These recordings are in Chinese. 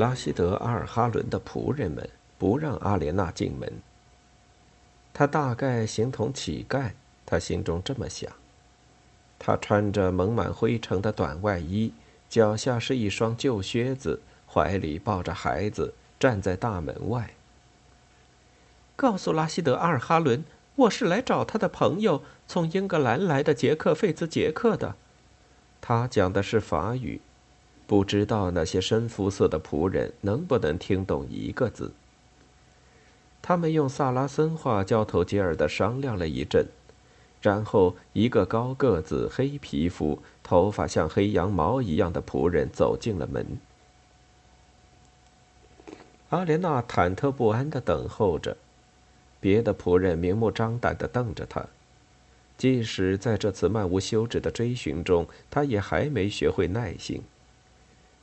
拉希德·阿尔哈伦的仆人们不让阿莲娜进门。他大概形同乞丐，他心中这么想。他穿着蒙满灰尘的短外衣，脚下是一双旧靴子，怀里抱着孩子，站在大门外。告诉拉希德·阿尔哈伦，我是来找他的朋友，从英格兰来的杰克·费兹杰克的。他讲的是法语，不知道那些深肤色的仆人能不能听懂一个字。他们用萨拉森话交头接耳的商量了一阵。然后，一个高个子、黑皮肤、头发像黑羊毛一样的仆人走进了门。阿莲娜忐忑不安的等候着，别的仆人明目张胆的瞪着她。即使在这次漫无休止的追寻中，她也还没学会耐心。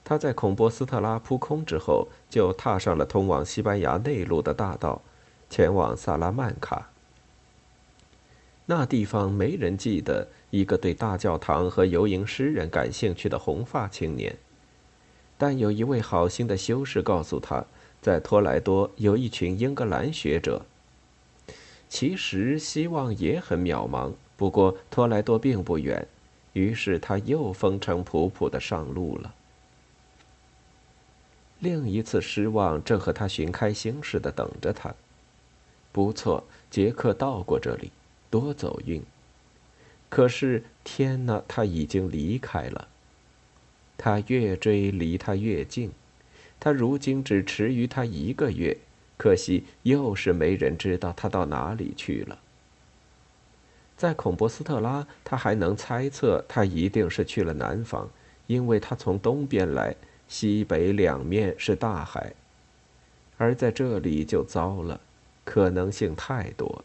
他在孔波斯特拉扑空之后，就踏上了通往西班牙内陆的大道，前往萨拉曼卡。那地方没人记得一个对大教堂和游吟诗人感兴趣的红发青年，但有一位好心的修士告诉他，在托莱多有一群英格兰学者。其实希望也很渺茫，不过托莱多并不远，于是他又风尘仆仆的上路了。另一次失望正和他寻开心似的等着他。不错，杰克到过这里。多走运。可是天哪，他已经离开了。他越追，离他越近。他如今只迟于他一个月，可惜又是没人知道他到哪里去了。在孔博斯特拉，他还能猜测他一定是去了南方，因为他从东边来，西北两面是大海。而在这里就糟了，可能性太多。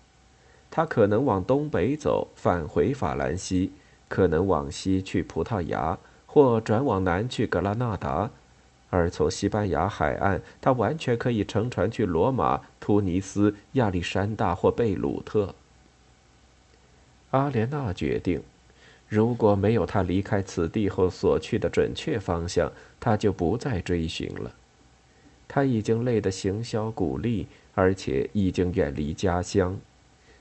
他可能往东北走，返回法兰西；可能往西去葡萄牙，或转往南去格拉纳达；而从西班牙海岸，他完全可以乘船去罗马、突尼斯、亚历山大或贝鲁特。阿莲娜决定，如果没有他离开此地后所去的准确方向，他就不再追寻了。他已经累得形销骨立，而且已经远离家乡。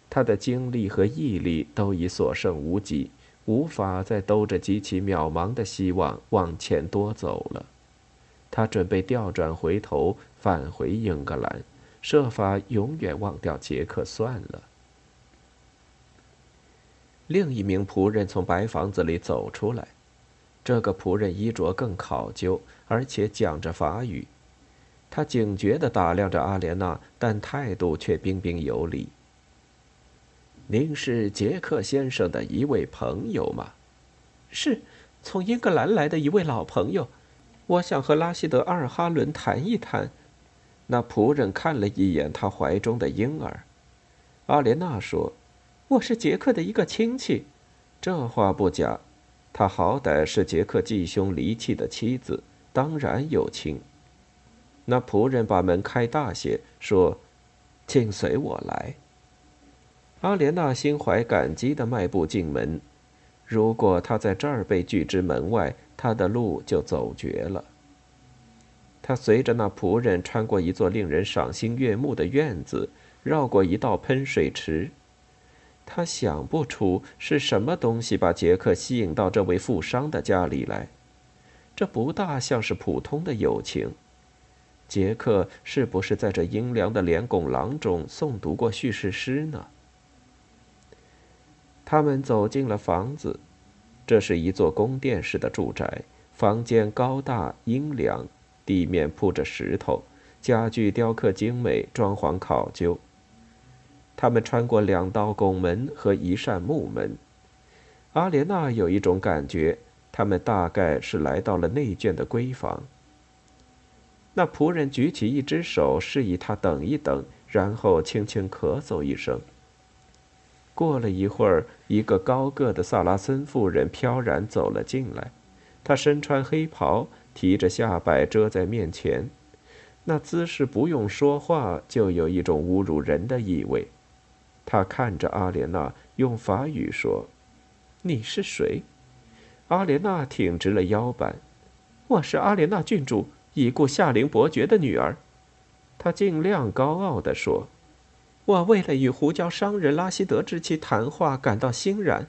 他的精力和毅力都已所剩无几，无法再兜着极其渺茫的希望往前多走了。他准备调转回头，返回英格兰，设法永远忘掉杰克算了。另一名仆人从白房子里走出来，这个仆人衣着更考究，而且讲着法语。他警觉地打量着阿莲娜，但态度却彬彬有礼。您是杰克先生的一位朋友吗？是，从英格兰来的一位老朋友。我想和拉希德·阿尔哈伦谈一谈。那仆人看了一眼他怀中的婴儿。阿莲娜说：“我是杰克的一个亲戚。”这话不假，他好歹是杰克继兄离弃的妻子，当然有亲。那仆人把门开大些，说：“请随我来。”阿莲娜心怀感激地迈步进门。如果她在这儿被拒之门外，她的路就走绝了。她随着那仆人穿过一座令人赏心悦目的院子，绕过一道喷水池。他想不出是什么东西把杰克吸引到这位富商的家里来。这不大像是普通的友情。杰克是不是在这阴凉的连拱廊中诵读过叙事诗呢？他们走进了房子，这是一座宫殿式的住宅。房间高大阴凉，地面铺着石头，家具雕刻精美，装潢考究。他们穿过两道拱门和一扇木门。阿莲娜有一种感觉，他们大概是来到了内眷的闺房。那仆人举起一只手，示意他等一等，然后轻轻咳嗽一声。过了一会儿，一个高个的萨拉森妇人飘然走了进来，她身穿黑袍，提着下摆遮在面前，那姿势不用说话就有一种侮辱人的意味。他看着阿莲娜，用法语说：“你是谁？”阿莲娜挺直了腰板：“我是阿莲娜郡主已故夏灵伯爵的女儿。”她尽量高傲地说。我为了与胡椒商人拉希德之妻谈话感到欣然，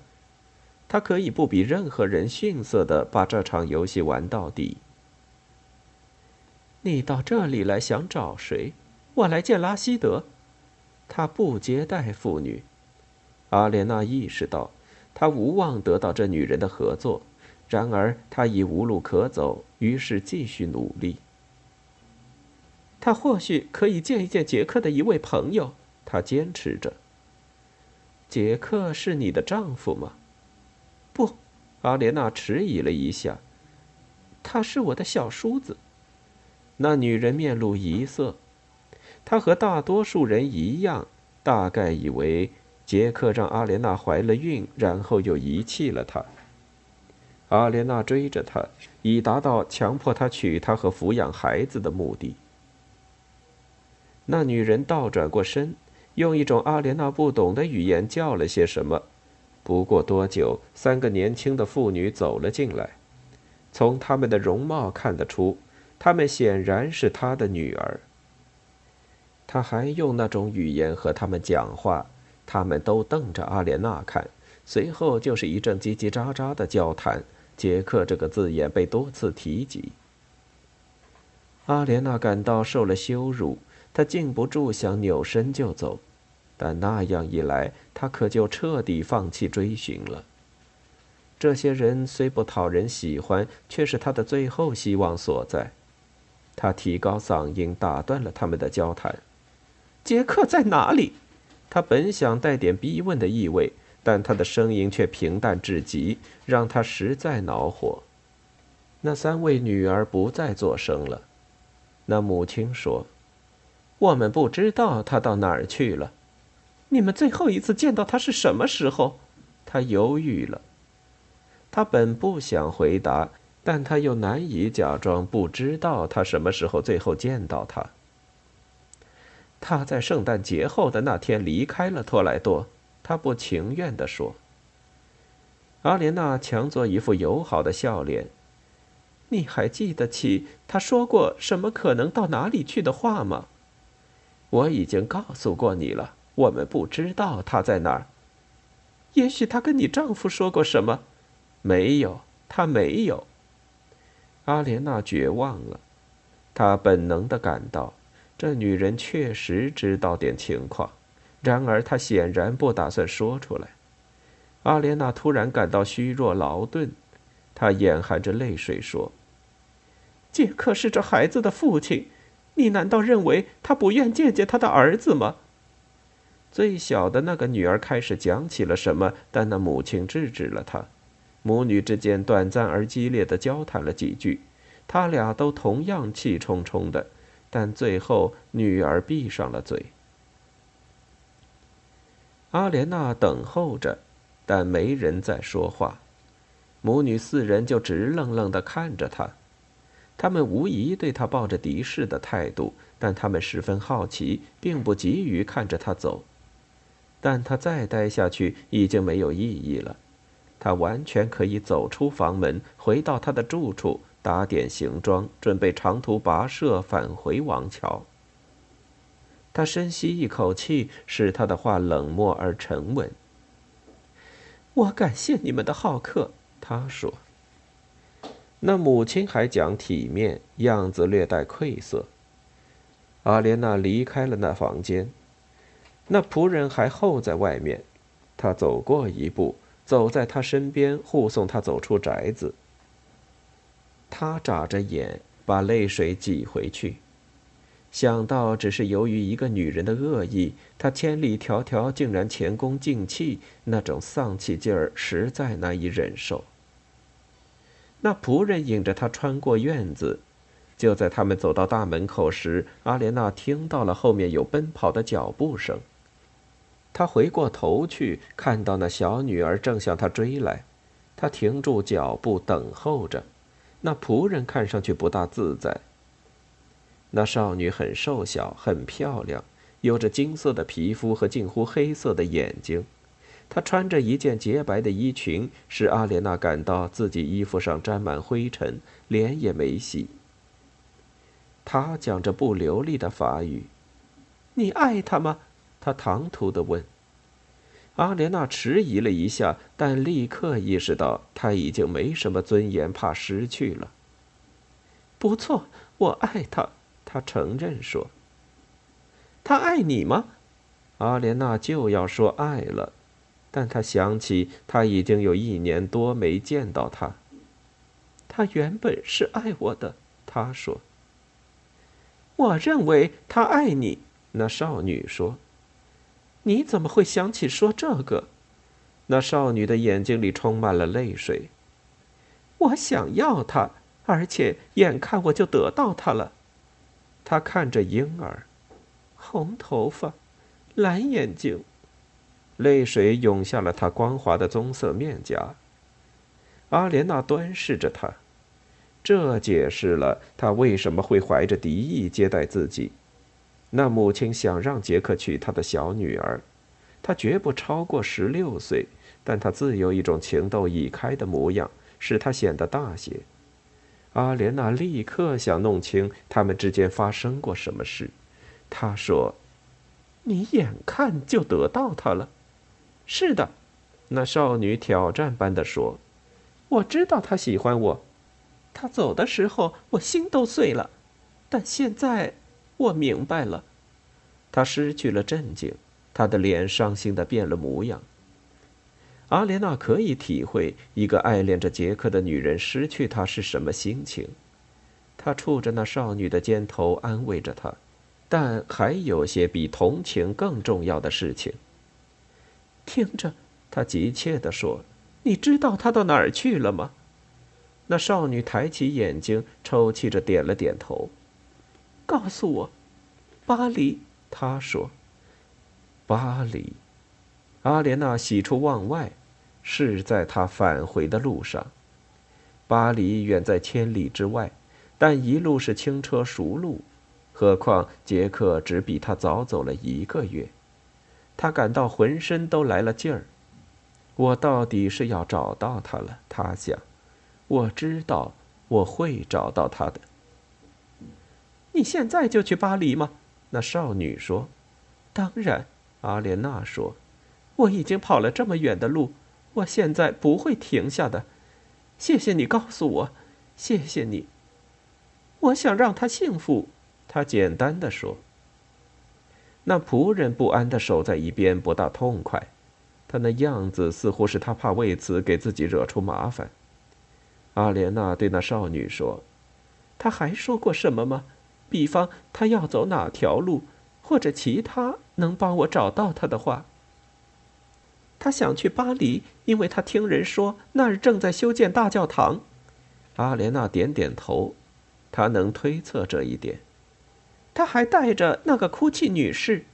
他可以不比任何人逊色的把这场游戏玩到底。你到这里来想找谁？我来见拉希德，他不接待妇女。阿莲娜意识到，他无望得到这女人的合作，然而他已无路可走，于是继续努力。他或许可以见一见杰克的一位朋友。他坚持着。杰克是你的丈夫吗？不，阿莲娜迟疑了一下。他是我的小叔子。那女人面露疑色。他和大多数人一样，大概以为杰克让阿莲娜怀了孕，然后又遗弃了她。阿莲娜追着他，以达到强迫他娶她和抚养孩子的目的。那女人倒转过身。用一种阿莲娜不懂的语言叫了些什么。不过多久，三个年轻的妇女走了进来。从她们的容貌看得出，她们显然是他的女儿。他还用那种语言和他们讲话，他们都瞪着阿莲娜看。随后就是一阵叽叽喳喳的交谈。杰克这个字眼被多次提及。阿莲娜感到受了羞辱。他禁不住想扭身就走，但那样一来，他可就彻底放弃追寻了。这些人虽不讨人喜欢，却是他的最后希望所在。他提高嗓音，打断了他们的交谈。杰克在哪里？他本想带点逼问的意味，但他的声音却平淡至极，让他实在恼火。那三位女儿不再作声了。那母亲说。我们不知道他到哪儿去了。你们最后一次见到他是什么时候？他犹豫了。他本不想回答，但他又难以假装不知道他什么时候最后见到他。他在圣诞节后的那天离开了托莱多。他不情愿地说。阿莲娜强作一副友好的笑脸。你还记得起他说过什么可能到哪里去的话吗？我已经告诉过你了，我们不知道他在哪儿。也许他跟你丈夫说过什么？没有，他没有。阿莲娜绝望了，她本能的感到这女人确实知道点情况，然而她显然不打算说出来。阿莲娜突然感到虚弱劳顿，她眼含着泪水说：“杰克是这孩子的父亲。”你难道认为他不愿见见他的儿子吗？最小的那个女儿开始讲起了什么，但那母亲制止了她。母女之间短暂而激烈的交谈了几句，他俩都同样气冲冲的，但最后女儿闭上了嘴。阿莲娜等候着，但没人在说话，母女四人就直愣愣的看着她。他们无疑对他抱着敌视的态度，但他们十分好奇，并不急于看着他走。但他再待下去已经没有意义了，他完全可以走出房门，回到他的住处，打点行装，准备长途跋涉返回王桥。他深吸一口气，使他的话冷漠而沉稳。我感谢你们的好客，他说。那母亲还讲体面，样子略带愧色。阿莲娜离开了那房间，那仆人还候在外面。他走过一步，走在他身边，护送他走出宅子。他眨着眼，把泪水挤回去，想到只是由于一个女人的恶意，他千里迢迢竟然前功尽弃，那种丧气劲儿实在难以忍受。那仆人引着他穿过院子。就在他们走到大门口时，阿莲娜听到了后面有奔跑的脚步声。她回过头去，看到那小女儿正向她追来，她停住脚步等候着。那仆人看上去不大自在。那少女很瘦小，很漂亮，有着金色的皮肤和近乎黑色的眼睛。她穿着一件洁白的衣裙，使阿莲娜感到自己衣服上沾满灰尘，脸也没洗。他讲着不流利的法语，“你爱他吗？”他唐突的问。阿莲娜迟疑了一下，但立刻意识到她已经没什么尊严，怕失去了。不错，我爱他，他承认说。他爱你吗？阿莲娜就要说爱了，但她想起他已经有一年多没见到他。他原本是爱我的，他说。我认为他爱你，那少女说。你怎么会想起说这个？那少女的眼睛里充满了泪水。我想要他，而且眼看我就得到他了。她看着婴儿，红头发，蓝眼睛，泪水涌下了她光滑的棕色面颊。阿莲娜端视着他。这解释了他为什么会怀着敌意接待自己。那母亲想让杰克娶他的小女儿，她绝不超过十六岁，但她自有一种情窦已开的模样，使她显得大些。阿莲娜立刻想弄清他们之间发生过什么事。她说：“你眼看就得到她了。”“是的。”那少女挑战般的说，“我知道他喜欢我。”他走的时候，我心都碎了，但现在我明白了。他失去了镇静，他的脸伤心的变了模样。阿莲娜可以体会一个爱恋着杰克的女人失去他是什么心情。他触着那少女的肩头，安慰着她，但还有些比同情更重要的事情。听着，他急切地说：“你知道他到哪儿去了吗？”那少女抬起眼睛，抽泣着点了点头。告诉我，巴黎。他说：“巴黎。”阿莲娜喜出望外，是在她返回的路上。巴黎远在千里之外，但一路是轻车熟路。何况杰克只比他早走了一个月，他感到浑身都来了劲儿。我到底是要找到他了，他想。我知道我会找到他的。你现在就去巴黎吗？那少女说。当然，阿莲娜说。我已经跑了这么远的路，我现在不会停下的。谢谢你告诉我，谢谢你。我想让他幸福，他简单的说。那仆人不安的守在一边，不大痛快。他那样子似乎是他怕为此给自己惹出麻烦。阿莲娜对那少女说：“他还说过什么吗？比方他要走哪条路，或者其他能帮我找到他的话。他想去巴黎，因为他听人说那儿正在修建大教堂。”阿莲娜点点头，她能推测这一点。他还带着那个哭泣女士。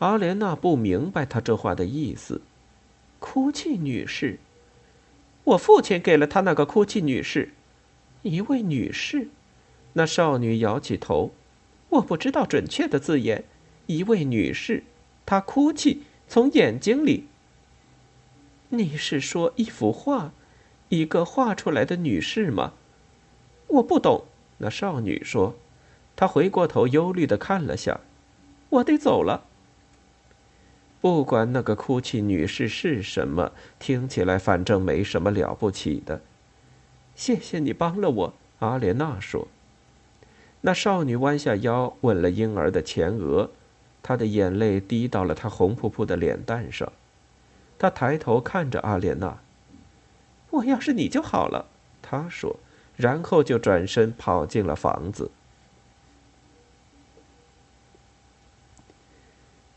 阿莲娜不明白他这话的意思。哭泣女士。我父亲给了他那个哭泣女士，一位女士。那少女摇起头，我不知道准确的字眼。一位女士，她哭泣，从眼睛里。你是说一幅画，一个画出来的女士吗？我不懂。那少女说，她回过头，忧虑的看了下。我得走了。不管那个哭泣女士是什么，听起来反正没什么了不起的。谢谢你帮了我，阿莲娜说。那少女弯下腰吻了婴儿的前额，她的眼泪滴到了她红扑扑的脸蛋上。她抬头看着阿莲娜：“我要是你就好了。”她说，然后就转身跑进了房子。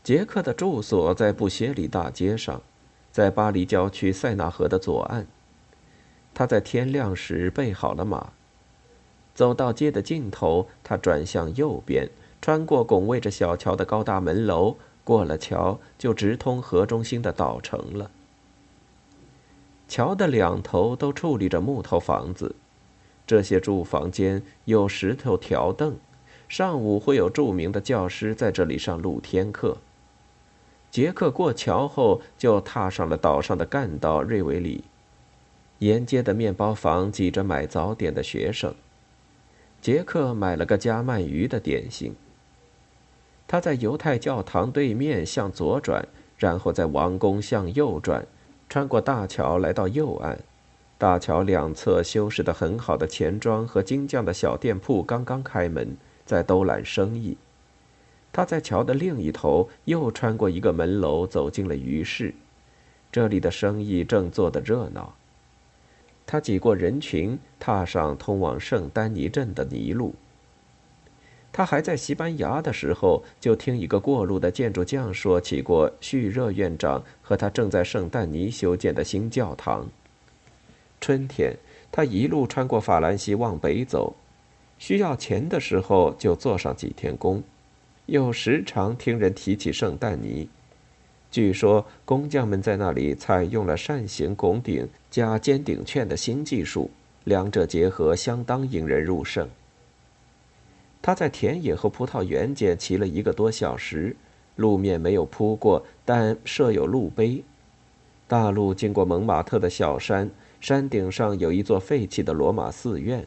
杰克的住所在布歇里大街上，在巴黎郊区塞纳河的左岸。他在天亮时备好了马。走到街的尽头，他转向右边，穿过拱卫着小桥的高大门楼，过了桥就直通河中心的岛城了。桥的两头都矗立着木头房子，这些住房间有石头条凳，上午会有著名的教师在这里上露天课。杰克过桥后就踏上了岛上的干道瑞维里，沿街的面包房挤着买早点的学生。杰克买了个加鳗鱼的点心。他在犹太教堂对面向左转，然后在王宫向右转，穿过大桥来到右岸。大桥两侧修饰得很好的钱庄和金匠的小店铺刚刚开门，在兜揽生意。他在桥的另一头又穿过一个门楼，走进了鱼市。这里的生意正做得热闹。他挤过人群，踏上通往圣丹尼镇的泥路。他还在西班牙的时候，就听一个过路的建筑匠说起过叙热院长和他正在圣丹尼修建的新教堂。春天，他一路穿过法兰西往北走，需要钱的时候就做上几天工，又时常听人提起圣丹尼。据说工匠们在那里采用了扇形拱顶加尖顶券的新技术，两者结合相当引人入胜。他在田野和葡萄园间骑了一个多小时，路面没有铺过，但设有路碑。大路经过蒙马特的小山，山顶上有一座废弃的罗马寺院，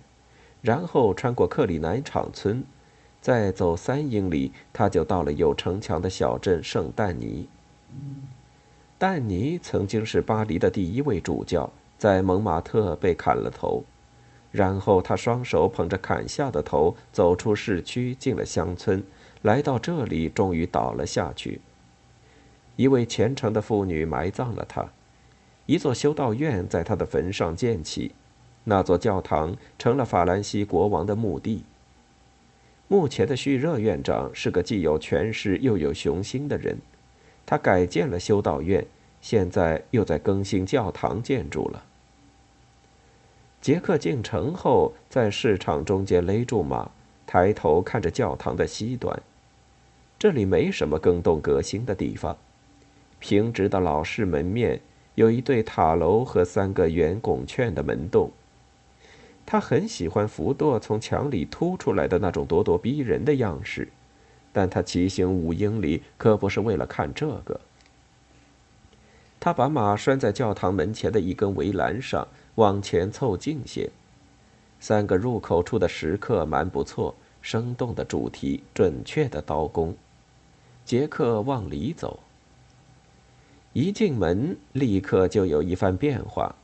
然后穿过克里南场村，再走三英里，他就到了有城墙的小镇圣丹尼。但尼曾经是巴黎的第一位主教，在蒙马特被砍了头，然后他双手捧着砍下的头走出市区，进了乡村，来到这里，终于倒了下去。一位虔诚的妇女埋葬了他，一座修道院在他的坟上建起，那座教堂成了法兰西国王的墓地。目前的叙热院长是个既有权势又有雄心的人。他改建了修道院，现在又在更新教堂建筑了。杰克进城后，在市场中间勒住马，抬头看着教堂的西端。这里没什么更动革新的地方，平直的老式门面，有一对塔楼和三个圆拱券的门洞。他很喜欢福多从墙里凸出来的那种咄咄逼人的样式。但他骑行五英里可不是为了看这个。他把马拴在教堂门前的一根围栏上，往前凑近些。三个入口处的石刻蛮不错，生动的主题，准确的刀工。杰克往里走。一进门，立刻就有一番变化。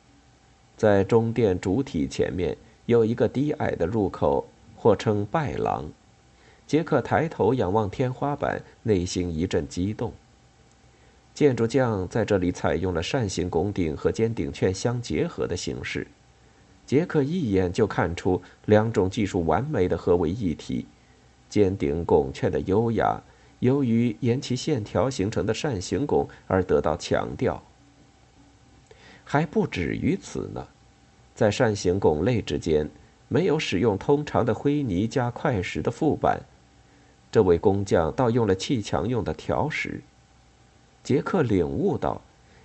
在中殿主体前面有一个低矮的入口，或称拜廊。杰克抬头仰望天花板，内心一阵激动。建筑匠在这里采用了扇形拱顶和尖顶券相结合的形式。杰克一眼就看出两种技术完美的合为一体。尖顶拱券的优雅，由于沿其线条形成的扇形拱而得到强调。还不止于此呢，在扇形拱肋之间，没有使用通常的灰泥加块石的覆板。这位工匠倒用了砌墙用的条石。杰克领悟到，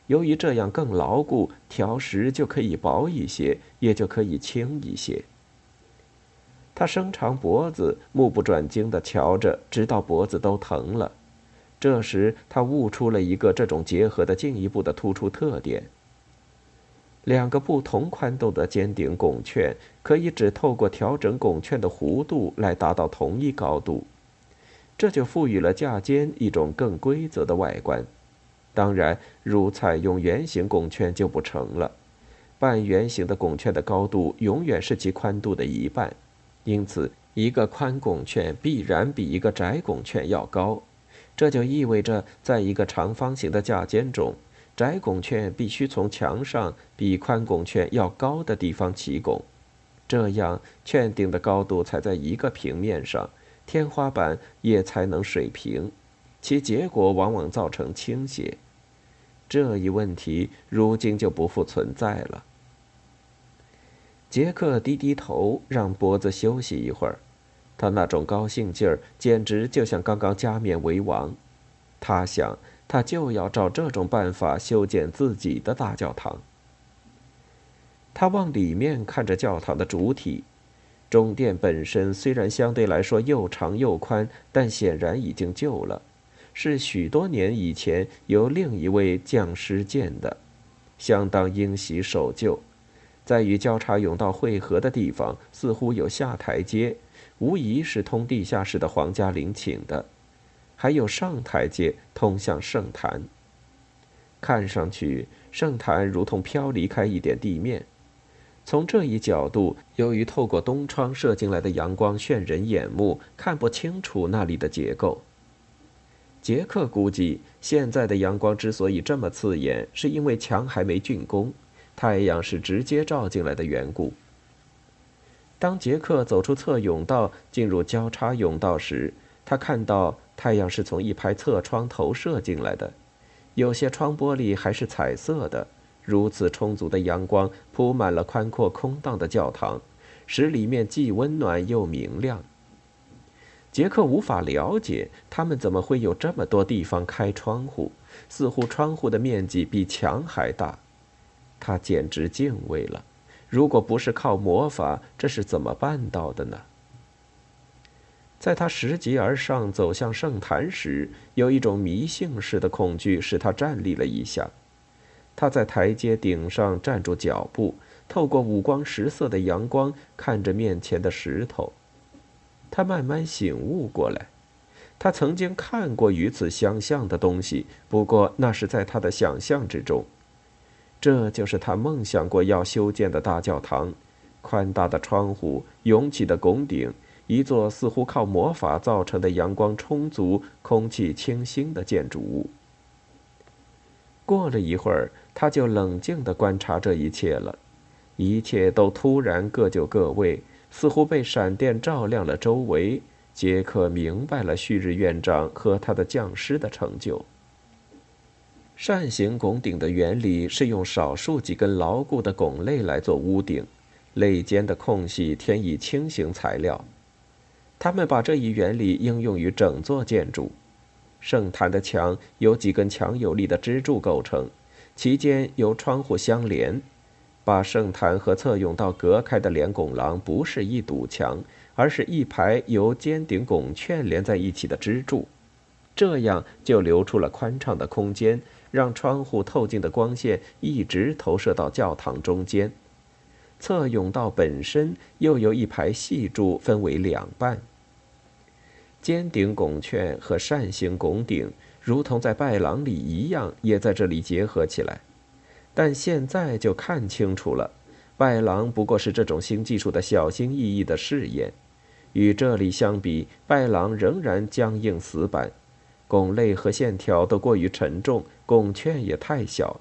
由于这样更牢固，条石就可以薄一些，也就可以轻一些。他伸长脖子，目不转睛地瞧着，直到脖子都疼了。这时，他悟出了一个这种结合的进一步的突出特点：两个不同宽度的尖顶拱券，可以只透过调整拱券的弧度来达到同一高度。这就赋予了架肩一种更规则的外观。当然，如采用圆形拱券就不成了。半圆形的拱券的高度永远是其宽度的一半，因此一个宽拱券必然比一个窄拱券要高。这就意味着，在一个长方形的架肩中，窄拱券必须从墙上比宽拱券要高的地方起拱，这样券顶的高度才在一个平面上。天花板也才能水平，其结果往往造成倾斜。这一问题如今就不复存在了。杰克低低头，让脖子休息一会儿。他那种高兴劲儿，简直就像刚刚加冕为王。他想，他就要照这种办法修建自己的大教堂。他往里面看着教堂的主体，中殿本身虽然相对来说又长又宽，但显然已经旧了，是许多年以前由另一位匠师建的，相当英习守旧。在与交叉甬道汇合的地方，似乎有下台阶，无疑是通地下室的皇家陵寝的；还有上台阶通向圣坛。看上去，圣坛如同飘离开一点地面。从这一角度，由于透过东窗射进来的阳光眩人眼目，看不清楚那里的结构。杰克估计，现在的阳光之所以这么刺眼，是因为墙还没竣工。太阳是直接照进来的缘故。当杰克走出侧甬道，进入交叉甬道时，他看到太阳是从一排侧窗投射进来的，有些窗玻璃还是彩色的。如此充足的阳光铺满了宽阔空荡的教堂，使里面既温暖又明亮。杰克无法了解他们怎么会有这么多地方开窗户，似乎窗户的面积比墙还大。他简直敬畏了。如果不是靠魔法，这是怎么办到的呢？在他拾级而上走向圣坛时，有一种迷信式的恐惧使他站立了一下。他在台阶顶上站住脚步，透过五光十色的阳光看着面前的石头。他慢慢醒悟过来，他曾经看过与此相像的东西，不过那是在他的想象之中。这就是他梦想过要修建的大教堂，宽大的窗户，涌起的拱顶，一座似乎靠魔法造成的阳光充足、空气清新的建筑物。过了一会儿，他就冷静地观察这一切了，一切都突然各就各位，似乎被闪电照亮了周围。杰克明白了旭日院长和他的匠师的成就。扇形拱顶的原理是用少数几根牢固的拱肋来做屋顶，肋间的空隙填以轻型材料。他们把这一原理应用于整座建筑。圣坛的墙由几根强有力的支柱构成，其间由窗户相连。把圣坛和侧甬道隔开的连拱廊不是一堵墙，而是一排由尖顶拱券连在一起的支柱，这样就留出了宽敞的空间。让窗户透进的光线一直投射到教堂中间，侧甬道本身又由一排细柱分为两半。尖顶拱券和扇形拱顶，如同在拜廊里一样，也在这里结合起来。但现在就看清楚了，拜廊不过是这种新技术的小心翼翼的试验。与这里相比，拜廊仍然僵硬死板。拱肋和线条都过于沉重，拱券也太小，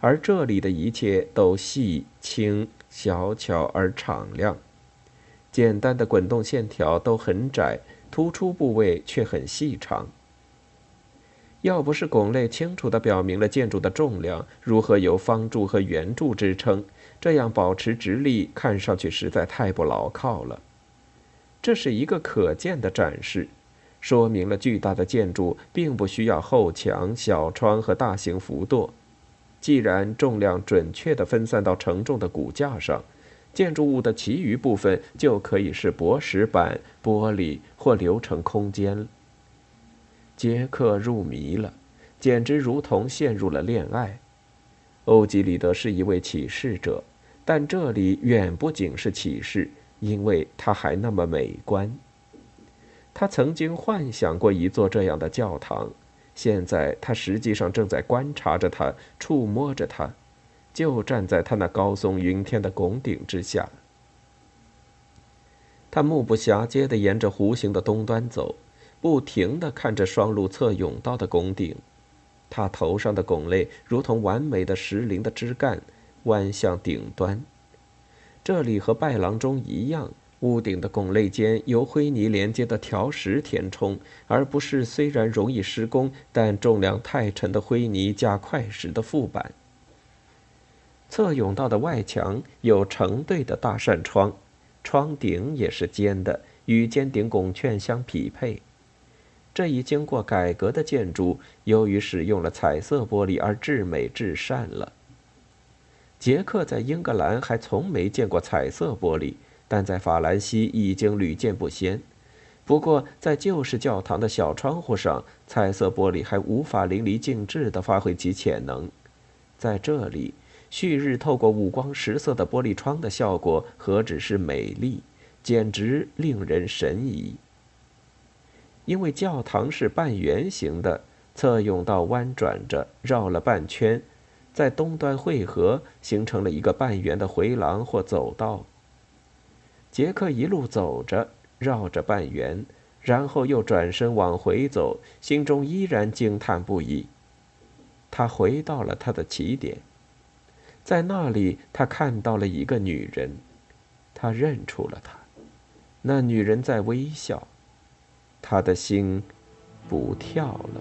而这里的一切都细轻、小巧而敞亮。简单的滚动线条都很窄，突出部位却很细长。要不是拱肋清楚地表明了建筑的重量如何由方柱和圆柱支撑，这样保持直立看上去实在太不牢靠了。这是一个可见的展示。说明了巨大的建筑并不需要后墙、小窗和大型浮垛。既然重量准确地分散到承重的骨架上，建筑物的其余部分就可以是薄石板、玻璃或流成空间了。杰克入迷了，简直如同陷入了恋爱。欧几里得是一位启示者，但这里远不仅是启示，因为他还那么美观。他曾经幻想过一座这样的教堂，现在他实际上正在观察着它，触摸着它，就站在他那高耸云天的拱顶之下。他目不暇接地沿着弧形的东端走，不停地看着双路侧甬道的拱顶。他头上的拱肋如同完美的石林的枝干，弯向顶端。这里和拜廊中一样。屋顶的拱肋间由灰泥连接的条石填充，而不是虽然容易施工但重量太沉的灰泥加块石的覆板。侧甬道的外墙有成对的大扇窗，窗顶也是尖的，与尖顶拱券相匹配。这一经过改革的建筑，由于使用了彩色玻璃而至美至善了。杰克在英格兰还从没见过彩色玻璃，但在法兰西已经屡见不鲜。不过，在旧式教堂的小窗户上，彩色玻璃还无法淋漓尽致地发挥其潜能。在这里，旭日透过五光十色的玻璃窗的效果何止是美丽，简直令人神怡。因为教堂是半圆形的，侧甬道弯转着绕了半圈。在东端汇合，形成了一个半圆的回廊或走道。杰克一路走着，绕着半圆，然后又转身往回走，心中依然惊叹不已。他回到了他的起点，在那里，他看到了一个女人，他认出了她。那女人在微笑，他的心不跳了。